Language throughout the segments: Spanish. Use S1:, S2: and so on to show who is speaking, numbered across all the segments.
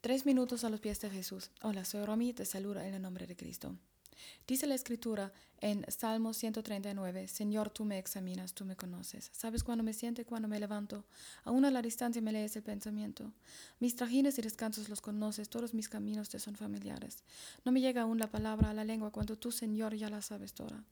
S1: Tres minutos a los pies de Jesús. Hola, soy Romy y te saludo en el nombre de Cristo. Dice la escritura en Salmo 139, Señor, tú me examinas, tú me conoces. Sabes cuándo me siento y cuándo me levanto. Aún a la distancia me lees el pensamiento. Mis trajines y descansos los conoces, todos mis caminos te son familiares. No me llega aún la palabra a la lengua cuando tú, Señor, ya la sabes toda.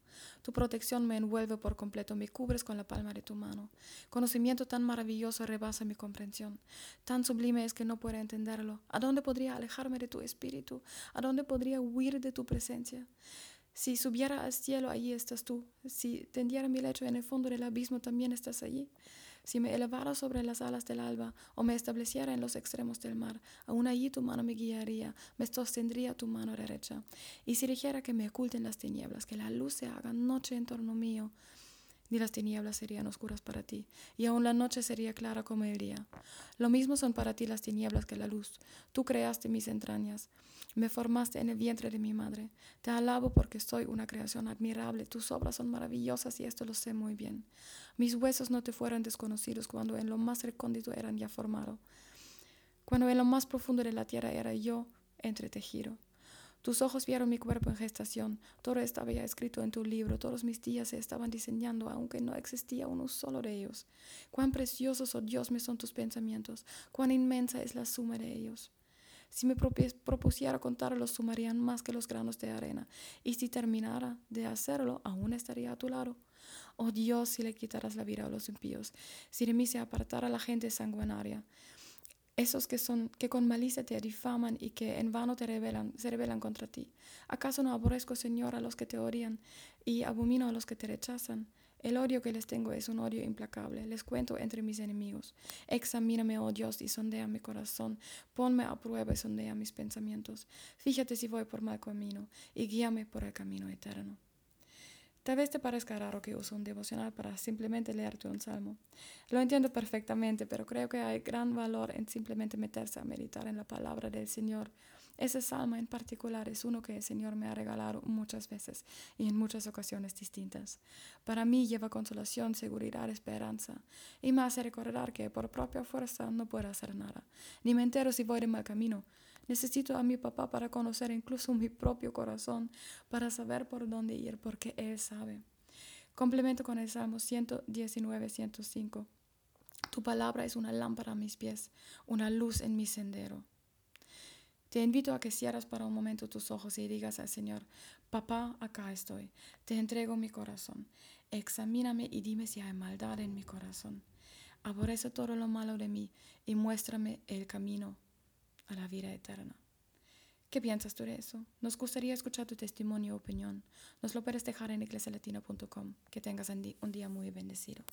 S1: Tu protección me envuelve por completo, me cubres con la palma de tu mano. Conocimiento tan maravilloso rebasa mi comprensión. Tan sublime es que no puedo entenderlo. ¿A dónde podría alejarme de tu espíritu? ¿A dónde podría huir de tu presencia? Si subiera al cielo, allí estás tú. Si tendiera mi lecho en el fondo del abismo, también estás allí. Si me elevara sobre las alas del alba o me estableciera en los extremos del mar, aún allí tu mano me guiaría, me sostendría tu mano derecha. Y si dijera que me oculten las tinieblas, que la luz se haga noche en torno mío, ni las tinieblas serían oscuras para ti, y aún la noche sería clara como el día. Lo mismo son para ti las tinieblas que la luz. Tú creaste mis entrañas, me formaste en el vientre de mi madre. Te alabo porque soy una creación admirable, tus obras son maravillosas y esto lo sé muy bien. Mis huesos no te fueron desconocidos cuando en lo más recóndito eran ya formados, cuando en lo más profundo de la tierra era yo entretejido. Tus ojos vieron mi cuerpo en gestación, todo estaba ya escrito en tu libro, todos mis días se estaban diseñando, aunque no existía uno solo de ellos. Cuán preciosos, oh Dios, me son tus pensamientos, cuán inmensa es la suma de ellos. Si me propusiera contarlos, sumarían más que los granos de arena, y si terminara de hacerlo, aún estaría a tu lado. Oh Dios, si le quitaras la vida a los impíos, si de mí se apartara la gente sanguinaria, esos que son que con malicia te difaman y que en vano te rebelan, se rebelan contra ti. ¿Acaso no aborrezco, Señor, a los que te odian y abomino a los que te rechazan? El odio que les tengo es un odio implacable. Les cuento entre mis enemigos. Examíname, oh Dios, y sondea mi corazón. Ponme a prueba y sondea mis pensamientos. Fíjate si voy por mal camino y guíame por el camino eterno. Tal vez te parezca raro que use un devocional para simplemente leerte un salmo. Lo entiendo perfectamente, pero creo que hay gran valor en simplemente meterse a meditar en la palabra del Señor. Ese salmo en particular es uno que el Señor me ha regalado muchas veces y en muchas ocasiones distintas. Para mí lleva consolación, seguridad, esperanza y me hace recordar que por propia fuerza no puedo hacer nada, ni me entero si voy de mal camino. Necesito a mi papá para conocer incluso mi propio corazón, para saber por dónde ir, porque Él sabe. Complemento con el Salmo 119, 105. Tu palabra es una lámpara a mis pies, una luz en mi sendero. Te invito a que cierres para un momento tus ojos y digas al Señor, papá, acá estoy, te entrego mi corazón, examíname y dime si hay maldad en mi corazón. Aborrece todo lo malo de mí y muéstrame el camino a la vida eterna. ¿Qué piensas tú de eso? Nos gustaría escuchar tu testimonio o opinión. Nos lo puedes dejar en iglesialatina.com. Que tengas un día muy bendecido.